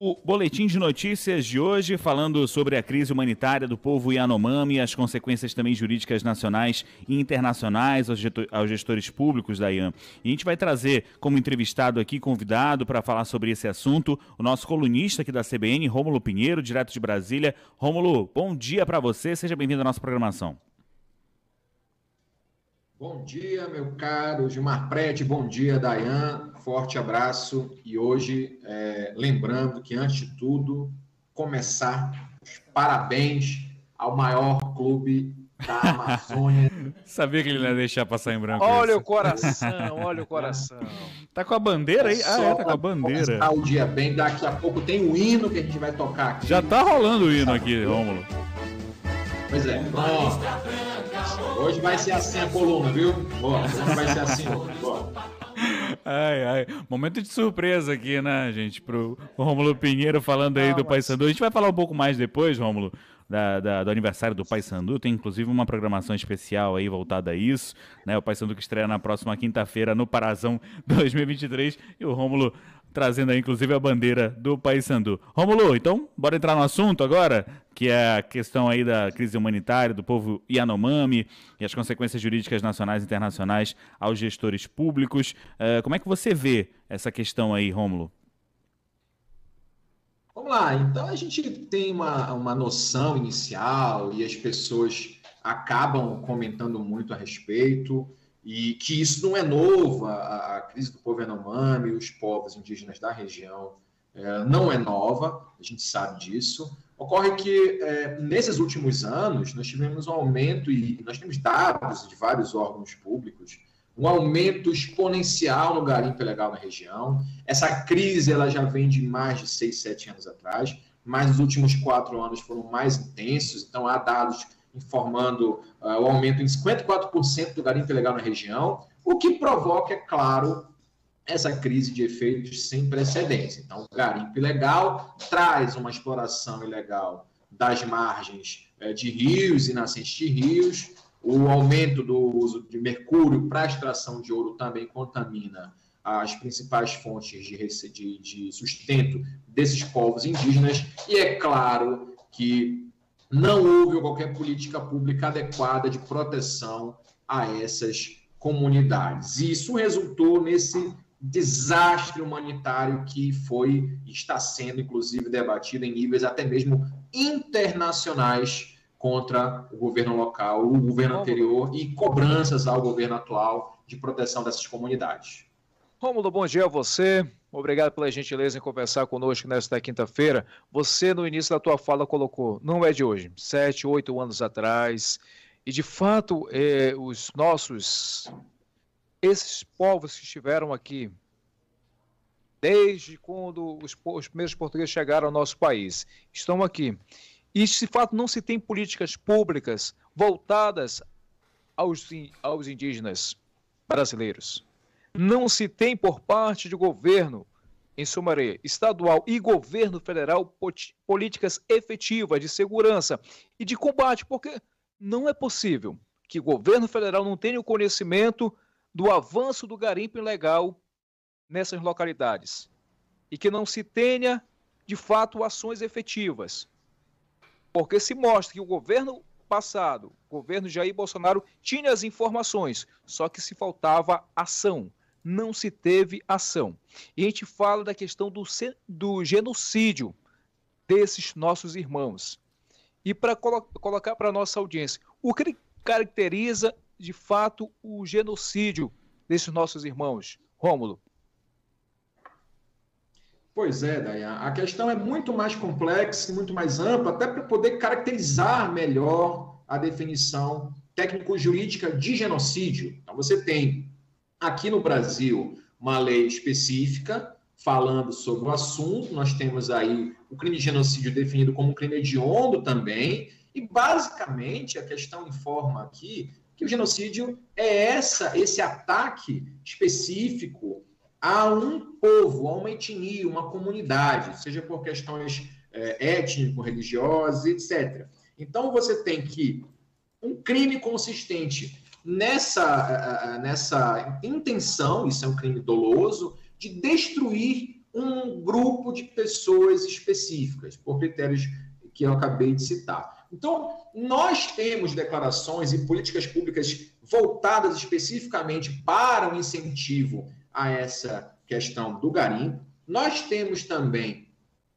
O boletim de notícias de hoje falando sobre a crise humanitária do povo Yanomami e as consequências também jurídicas nacionais e internacionais aos gestores públicos da IAM. E a gente vai trazer como entrevistado aqui, convidado para falar sobre esse assunto, o nosso colunista aqui da CBN, Rômulo Pinheiro, direto de Brasília. Rômulo, bom dia para você, seja bem-vindo à nossa programação. Bom dia, meu caro Gilmar Prete, bom dia, Dayan, forte abraço. E hoje, é, lembrando que, antes de tudo, começar os parabéns ao maior clube da Amazônia. Sabia que ele não ia deixar passar em branco. Olha isso. o coração, olha o coração. Tá com a bandeira aí? Ah, é, tá com a bandeira. o dia bem, daqui a pouco tem o hino que a gente vai tocar aqui. Já tá rolando o hino aqui, Rômulo. Pois é. Hoje vai ser assim a coluna, viu? Bora, hoje vai ser assim. Bora. Ai, ai. Momento de surpresa aqui, né, gente? Pro Rômulo Pinheiro falando aí ah, do mas... Paysandu. A gente vai falar um pouco mais depois, Rômulo, da, da, do aniversário do Paysandu. Tem inclusive uma programação especial aí voltada a isso, né? O Paysandu que estreia na próxima quinta-feira no Parazão 2023 e o Rômulo trazendo aí inclusive a bandeira do Paysandu. Rômulo, então, bora entrar no assunto agora, que é a questão aí da crise humanitária do povo Yanomami e as consequências jurídicas nacionais e internacionais aos gestores públicos. Uh, como é que você vê essa questão aí, Rômulo? Vamos lá, então a gente tem uma, uma noção inicial e as pessoas acabam comentando muito a respeito e que isso não é novo, a, a crise do povo Yanomami, os povos indígenas da região, é, não é nova, a gente sabe disso. Ocorre que, é, nesses últimos anos, nós tivemos um aumento, e nós temos dados de vários órgãos públicos, um aumento exponencial no garimpo ilegal na região. Essa crise ela já vem de mais de seis, sete anos atrás, mas os últimos quatro anos foram mais intensos, então há dados informando uh, o aumento em 54% do garimpo ilegal na região, o que provoca, é claro, essa crise de efeitos sem precedentes. Então, o garimpo ilegal traz uma exploração ilegal das margens uh, de rios e nascentes de rios, o aumento do uso de mercúrio para extração de ouro também contamina as principais fontes de, de, de sustento desses povos indígenas, e é claro que não houve qualquer política pública adequada de proteção a essas comunidades. E isso resultou nesse desastre humanitário que foi está sendo inclusive debatido em níveis até mesmo internacionais contra o governo local, o governo anterior e cobranças ao governo atual de proteção dessas comunidades. Rômulo, bom dia a você. Obrigado pela gentileza em conversar conosco nesta quinta-feira. Você, no início da tua fala, colocou, não é de hoje, sete, oito anos atrás. E, de fato, é, os nossos, esses povos que estiveram aqui, desde quando os, os primeiros portugueses chegaram ao nosso país, estão aqui. E, de fato, não se tem políticas públicas voltadas aos, aos indígenas brasileiros não se tem por parte do governo, em Sumaré, estadual e governo federal, políticas efetivas de segurança e de combate, porque não é possível que o governo federal não tenha o conhecimento do avanço do garimpo ilegal nessas localidades e que não se tenha, de fato, ações efetivas. Porque se mostra que o governo passado, o governo Jair Bolsonaro, tinha as informações, só que se faltava ação não se teve ação. E a gente fala da questão do, do genocídio desses nossos irmãos. E para colo colocar para a nossa audiência, o que caracteriza de fato o genocídio desses nossos irmãos? Rômulo. Pois é, Dayan. A questão é muito mais complexa e muito mais ampla, até para poder caracterizar melhor a definição técnico-jurídica de genocídio. Então, você tem Aqui no Brasil, uma lei específica falando sobre o assunto. Nós temos aí o crime de genocídio definido como um crime hediondo também. E basicamente a questão informa aqui que o genocídio é essa, esse ataque específico a um povo, a uma etnia, uma comunidade, seja por questões é, étnico-religiosas, etc. Então você tem que um crime consistente nessa, nessa intenção, isso é um crime doloso, de destruir um grupo de pessoas específicas, por critérios que eu acabei de citar. Então, nós temos declarações e políticas públicas voltadas especificamente para o incentivo a essa questão do garimpo. Nós temos também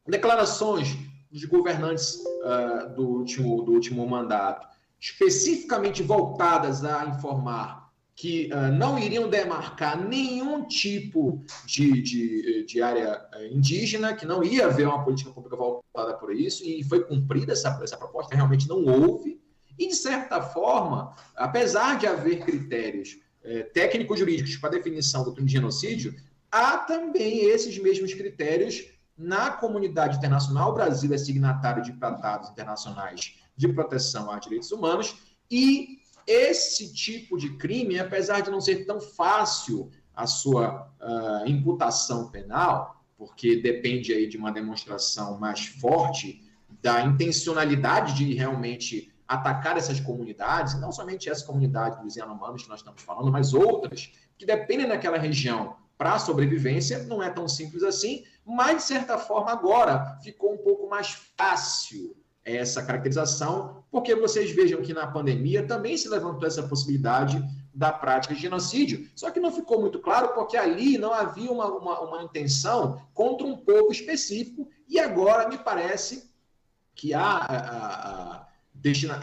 declarações de governantes uh, do, último, do último mandato, especificamente voltadas a informar que uh, não iriam demarcar nenhum tipo de, de, de, área eh, indígena, que não ia haver uma política pública voltada por isso, e foi cumprida essa, essa proposta, realmente não houve. E, de certa forma, apesar de haver critérios eh, técnico-jurídicos para definição do crime de genocídio, há também esses mesmos critérios na comunidade internacional. O Brasil é signatário de tratados internacionais de proteção a direitos humanos e esse tipo de crime, apesar de não ser tão fácil a sua uh, imputação penal, porque depende aí de uma demonstração mais forte da intencionalidade de realmente atacar essas comunidades, não somente essa comunidade dos Yanomamis que nós estamos falando, mas outras que dependem daquela região para a sobrevivência, não é tão simples assim, mas de certa forma agora ficou um pouco mais fácil essa caracterização, porque vocês vejam que na pandemia também se levantou essa possibilidade da prática de genocídio. Só que não ficou muito claro porque ali não havia uma, uma, uma intenção contra um povo específico, e agora me parece que há,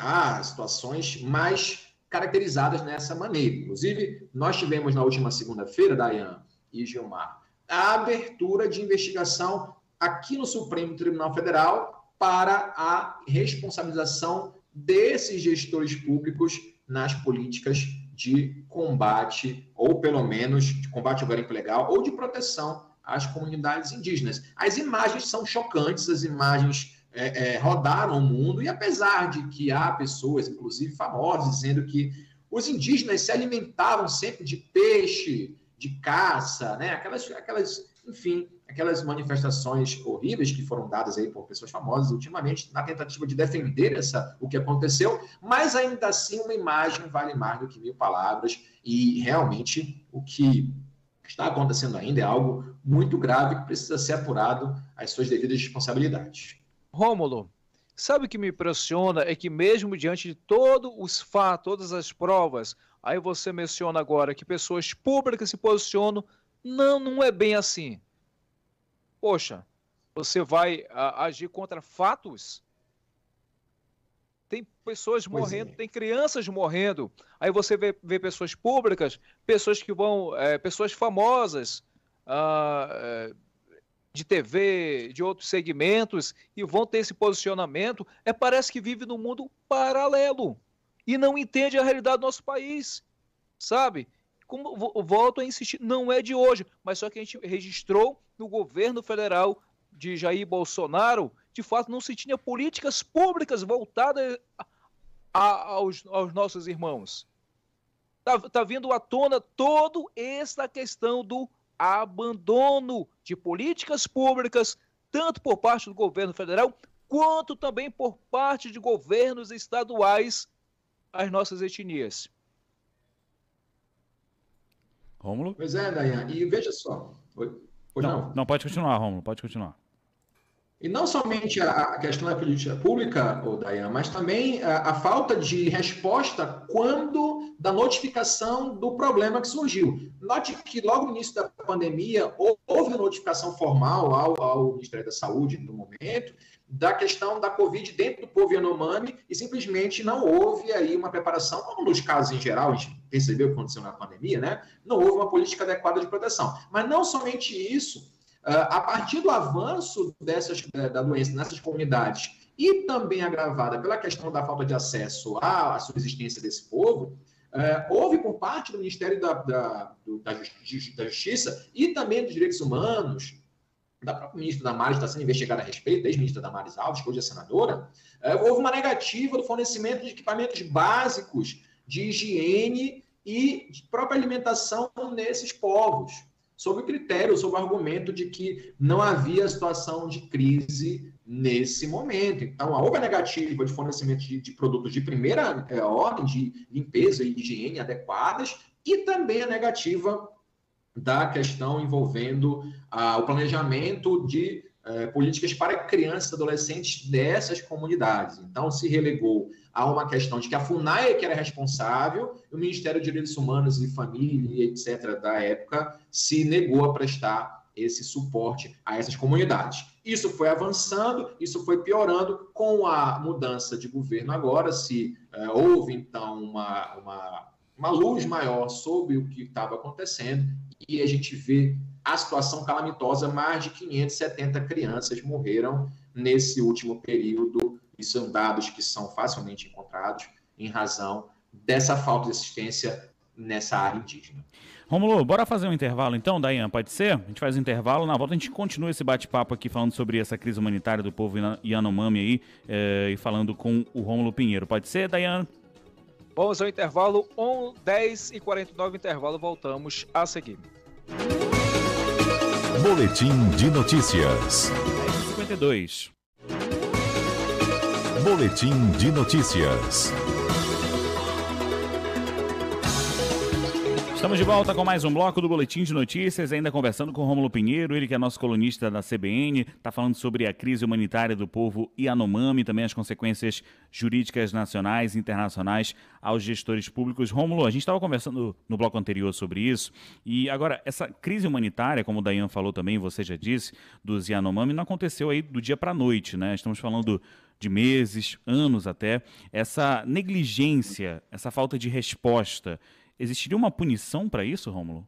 há, há situações mais caracterizadas nessa maneira. Inclusive, nós tivemos na última segunda-feira, Dayan e Gilmar, a abertura de investigação aqui no Supremo Tribunal Federal para a responsabilização desses gestores públicos nas políticas de combate, ou pelo menos de combate ao garimpo legal, ou de proteção às comunidades indígenas. As imagens são chocantes, as imagens é, é, rodaram o mundo, e apesar de que há pessoas, inclusive famosas, dizendo que os indígenas se alimentavam sempre de peixe, de caça, né? aquelas, aquelas enfim, aquelas manifestações horríveis que foram dadas aí por pessoas famosas ultimamente na tentativa de defender essa o que aconteceu, mas ainda assim uma imagem vale mais do que mil palavras e realmente o que está acontecendo ainda é algo muito grave que precisa ser apurado às suas devidas responsabilidades. Rômulo, sabe o que me impressiona é que mesmo diante de todos os fatos, todas as provas, aí você menciona agora que pessoas públicas se posicionam não, não é bem assim. Poxa, você vai a, agir contra fatos? Tem pessoas pois morrendo, é. tem crianças morrendo. Aí você vê, vê pessoas públicas, pessoas que vão, é, pessoas famosas ah, é, de TV, de outros segmentos, e vão ter esse posicionamento. É parece que vive num mundo paralelo e não entende a realidade do nosso país, sabe? como volto a insistir, não é de hoje, mas só que a gente registrou no governo federal de Jair Bolsonaro, de fato não se tinha políticas públicas voltadas a, a, aos, aos, nossos irmãos. Está tá vindo à tona toda essa questão do abandono de políticas públicas, tanto por parte do governo federal, quanto também por parte de governos estaduais às nossas etnias. Rômulo? Pois é, Dayan. E veja só. Oi? não, não, não, pode continuar, Rômulo, pode continuar. E não somente a questão da política pública, Dayan, mas também a, a, falta de resposta quando da notificação do problema que surgiu. Note que logo no início da pandemia houve notificação formal ao, ao Ministério da Saúde no momento da questão da Covid dentro do povo Yanomami e simplesmente não houve aí uma preparação, como nos casos em geral, a gente percebeu o que aconteceu na pandemia, né? Não houve uma política adequada de proteção. Mas não somente isso, a partir do avanço dessas, da doença nessas comunidades e também agravada pela questão da falta de acesso à, subsistência desse povo, ah, houve por parte do Ministério da, da, da, Justiça e também dos Direitos Humanos, da própria ministra Damares está sendo investigada a respeito, ex-ministra Damares Alves, que hoje é senadora, é, houve uma negativa do fornecimento de equipamentos básicos de higiene e de própria alimentação nesses povos, sob o critério, sob o argumento de que não havia situação de crise nesse momento. Então, a negativa de fornecimento de, de produtos de primeira é, ordem, de limpeza e higiene adequadas, e também a negativa da questão envolvendo ah, o planejamento de eh, políticas para crianças e adolescentes dessas comunidades. Então, se relegou a uma questão de que a FUNAI é que era responsável, o Ministério de Direitos Humanos e Família, etc., da época, se negou a prestar esse suporte a essas comunidades. Isso foi avançando, isso foi piorando com a mudança de governo agora, se uh, houve então uma, uma, uma luz maior sobre o que estava acontecendo e a gente vê a situação calamitosa, mais de 570 crianças morreram nesse último período, e são dados que são facilmente encontrados em razão dessa falta de assistência nessa área indígena. Romulo, bora fazer um intervalo então, Dayan, pode ser? A gente faz um intervalo, na volta a gente continua esse bate-papo aqui falando sobre essa crise humanitária do povo Yanomami aí é, e falando com o Romulo Pinheiro. Pode ser, Dayan? Vamos ao intervalo, 1, 10 e 49 intervalo, voltamos a seguir. Boletim de notícias. 52. Boletim de notícias. Estamos de volta com mais um bloco do Boletim de Notícias, ainda conversando com Rômulo Pinheiro, ele que é nosso colunista da CBN, está falando sobre a crise humanitária do povo Yanomami, também as consequências jurídicas nacionais e internacionais aos gestores públicos. Rômulo, a gente estava conversando no bloco anterior sobre isso, e agora, essa crise humanitária, como o Dayan falou também, você já disse, dos Yanomami, não aconteceu aí do dia para a noite, né? Estamos falando de meses, anos até. Essa negligência, essa falta de resposta Existiria uma punição para isso, Rômulo?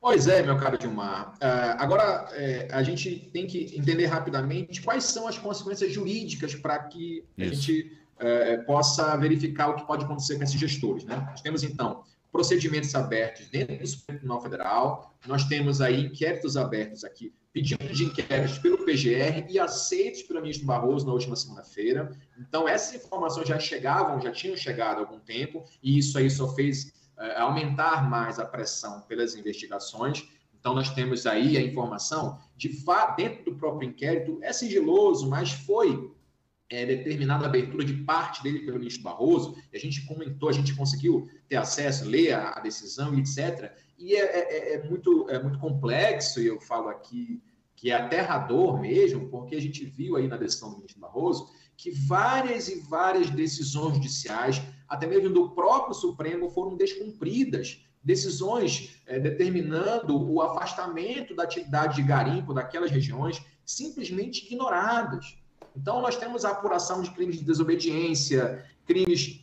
Pois é, meu caro Dilmar. Uh, agora, é, a gente tem que entender rapidamente quais são as consequências jurídicas para que Isso. a gente uh, possa verificar o que pode acontecer com esses gestores. Né? Nós temos, então, procedimentos abertos dentro do Supremo Tribunal Federal, nós temos aí inquéritos abertos aqui pedidos de inquéritos pelo PGR e aceitos pelo ministro Barroso na última segunda-feira. Então, essas informações já chegavam, já tinham chegado há algum tempo, e isso aí só fez é, aumentar mais a pressão pelas investigações. Então, nós temos aí a informação de dentro do próprio inquérito, é sigiloso, mas foi é, determinada abertura de parte dele pelo ministro Barroso, a gente comentou, a gente conseguiu ter acesso, ler a, a decisão, etc. E é, é, é, é, muito, é muito complexo, e eu falo aqui que é aterrador mesmo, porque a gente viu aí na decisão do ministro Barroso que várias e várias decisões judiciais, até mesmo do próprio Supremo, foram descumpridas. Decisões é, determinando o afastamento da atividade de garimpo daquelas regiões, simplesmente ignoradas. Então, nós temos a apuração de crimes de desobediência, crimes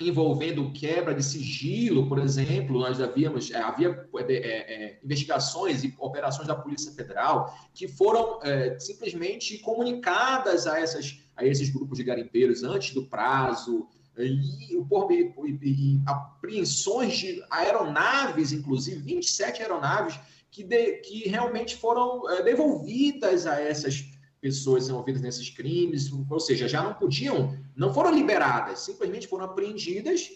envolvendo quebra de sigilo, por exemplo, nós havíamos, é, havia é, é, investigações e operações da Polícia Federal que foram é, simplesmente comunicadas a, essas, a esses grupos de garimpeiros antes do prazo, e, por, e, e apreensões de aeronaves, inclusive 27 aeronaves, que, de, que realmente foram é, devolvidas a essas pessoas envolvidas nesses crimes, ou seja, já não podiam, não foram liberadas, simplesmente foram apreendidas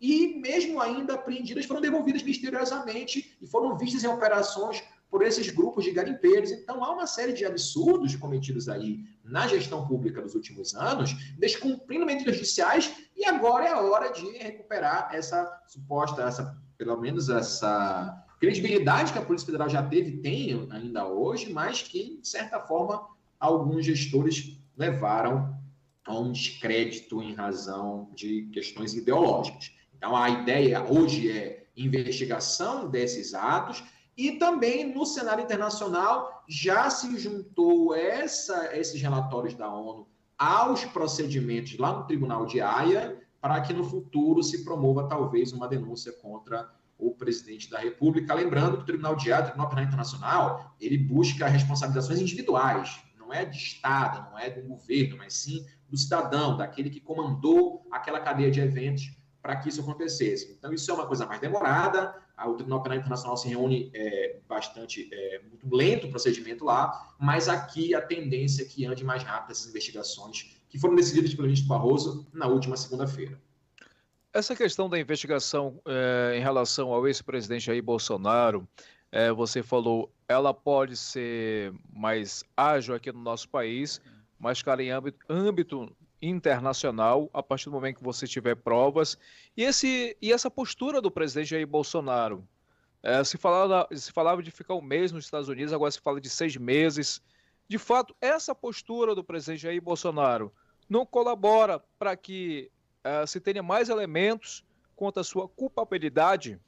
e, mesmo ainda apreendidas, foram devolvidas misteriosamente e foram vistas em operações por esses grupos de garimpeiros. Então, há uma série de absurdos cometidos aí na gestão pública dos últimos anos, descumprindo medidas judiciais, e agora é a hora de recuperar essa suposta, essa, pelo menos essa credibilidade que a Polícia Federal já teve, tem ainda hoje, mas que, de certa forma, alguns gestores levaram a um descrédito em razão de questões ideológicas. Então, a ideia hoje é investigação desses atos e também no cenário internacional já se juntou essa, esses relatórios da ONU aos procedimentos lá no Tribunal de Haia para que no futuro se promova talvez uma denúncia contra o presidente da República. Lembrando que o Tribunal de Haia, o Tribunal Penal Internacional, ele busca responsabilizações individuais não é de Estado, não é do governo, mas sim do cidadão, daquele que comandou aquela cadeia de eventos para que isso acontecesse. Então, isso é uma coisa mais demorada, o Tribunal Penal Internacional se reúne é, bastante, é, muito lento o procedimento lá, mas aqui a tendência é que ande mais rápido essas investigações que foram decididas pelo ministro Barroso na última segunda-feira. Essa questão da investigação é, em relação ao ex-presidente Jair Bolsonaro, é, você falou, ela pode ser mais ágil aqui no nosso país, mas, cara, em âmbito, âmbito internacional, a partir do momento que você tiver provas. E, esse, e essa postura do presidente Jair Bolsonaro, É, se, falava, se falava de ficar um mês nos Estados Unidos, agora se fala de seis meses. De fato, essa postura do presidente Jair Bolsonaro não colabora para que uh, se tenha mais elementos quanto à sua culpabilidade?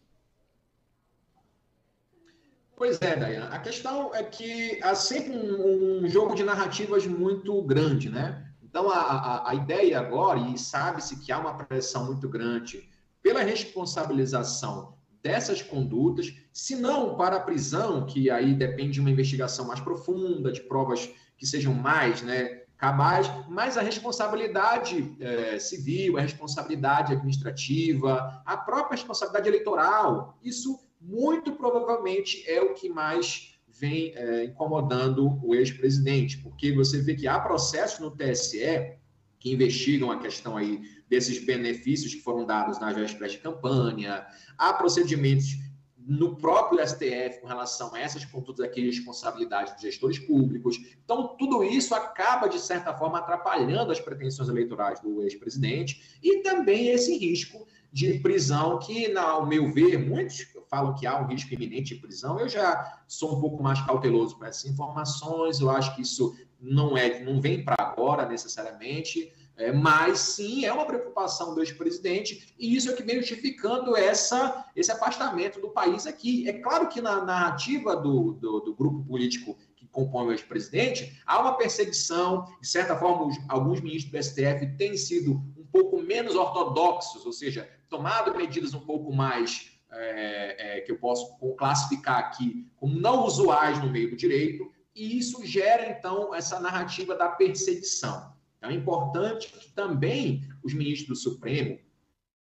Pois é, Dayan. A questão é que há sempre um, um jogo de narrativas muito grande, né? Então, a, a, a ideia agora, e sabe-se que há uma pressão muito grande pela responsabilização dessas condutas, se não para a prisão, que aí depende de uma investigação mais profunda, de provas que sejam mais né, cabais, mas a responsabilidade é, civil, a responsabilidade administrativa, a própria responsabilidade eleitoral, isso muito provavelmente é o que mais vem é, incomodando o ex-presidente, porque você vê que há processos no TSE que investigam a questão aí desses benefícios que foram dados na véspera de campanha, há procedimentos no próprio STF com relação a essas condutas aqui de responsabilidade dos gestores públicos. Então, tudo isso acaba, de certa forma, atrapalhando as pretensões eleitorais do ex-presidente e também esse risco de prisão que, ao meu ver, muitos falam que há um risco iminente de prisão. Eu já sou um pouco mais cauteloso para essas informações. Eu acho que isso não é, não vem para agora necessariamente. É, mas sim, é uma preocupação do ex-presidente, e isso é que vem justificando essa, esse afastamento do país aqui. É claro que na narrativa do, do, do grupo político que compõe o ex-presidente, há uma perseguição, de certa forma, os, alguns ministros do STF têm sido um pouco menos ortodoxos, ou seja, tomado medidas um pouco mais é, é, que eu posso classificar aqui como não usuais no meio do direito, e isso gera, então, essa narrativa da perseguição. Então, é importante que também os ministros do Supremo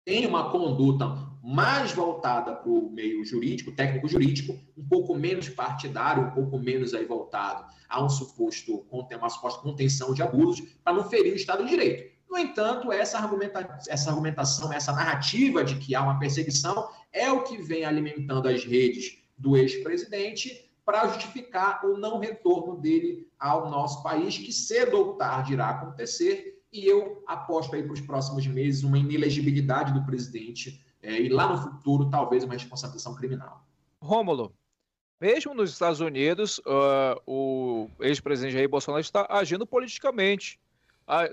tenham uma conduta mais voltada para o meio jurídico, técnico-jurídico, um pouco menos partidário, um pouco menos aí voltado a um suposto, uma suposta contenção de abusos, para não ferir o Estado de Direito. No entanto, essa, argumenta essa argumentação, essa narrativa de que há uma perseguição é o que vem alimentando as redes do ex-presidente para justificar o não retorno dele ao nosso país, que cedo ou tarde irá acontecer, e eu aposto aí para os próximos meses uma inelegibilidade do presidente é, e lá no futuro talvez uma responsabilização criminal. Rômulo, mesmo nos Estados Unidos, uh, o ex-presidente Jair Bolsonaro está agindo politicamente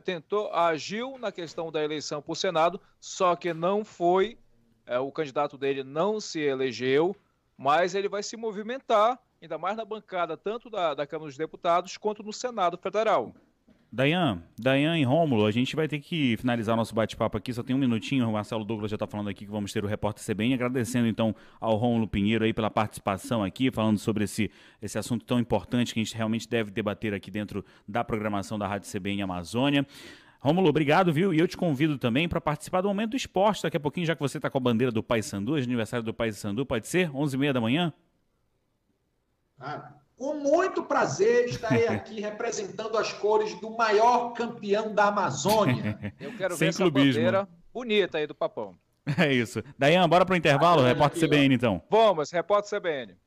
tentou, agiu na questão da eleição para o Senado, só que não foi, é, o candidato dele não se elegeu, mas ele vai se movimentar, ainda mais na bancada, tanto da, da Câmara dos Deputados quanto no Senado Federal. Dayan, Dayan e Rômulo, a gente vai ter que finalizar nosso bate-papo aqui, só tem um minutinho, o Marcelo Douglas já está falando aqui que vamos ter o repórter CBN, agradecendo então ao Rômulo Pinheiro aí pela participação aqui, falando sobre esse, esse assunto tão importante que a gente realmente deve debater aqui dentro da programação da Rádio CBN Amazônia. Rômulo, obrigado, viu? E eu te convido também para participar do Momento do Esporte, daqui a pouquinho, já que você está com a bandeira do Pai Sandu, aniversário do Pai Sandu, pode ser? 11h30 da manhã? Ah, com muito prazer estarei aqui representando as cores do maior campeão da Amazônia. Eu quero Sem ver clubismo. essa bandeira bonita aí do Papão. É isso. Dayan, bora pro intervalo, ah, repórter CBN então. Vamos, repórter CBN.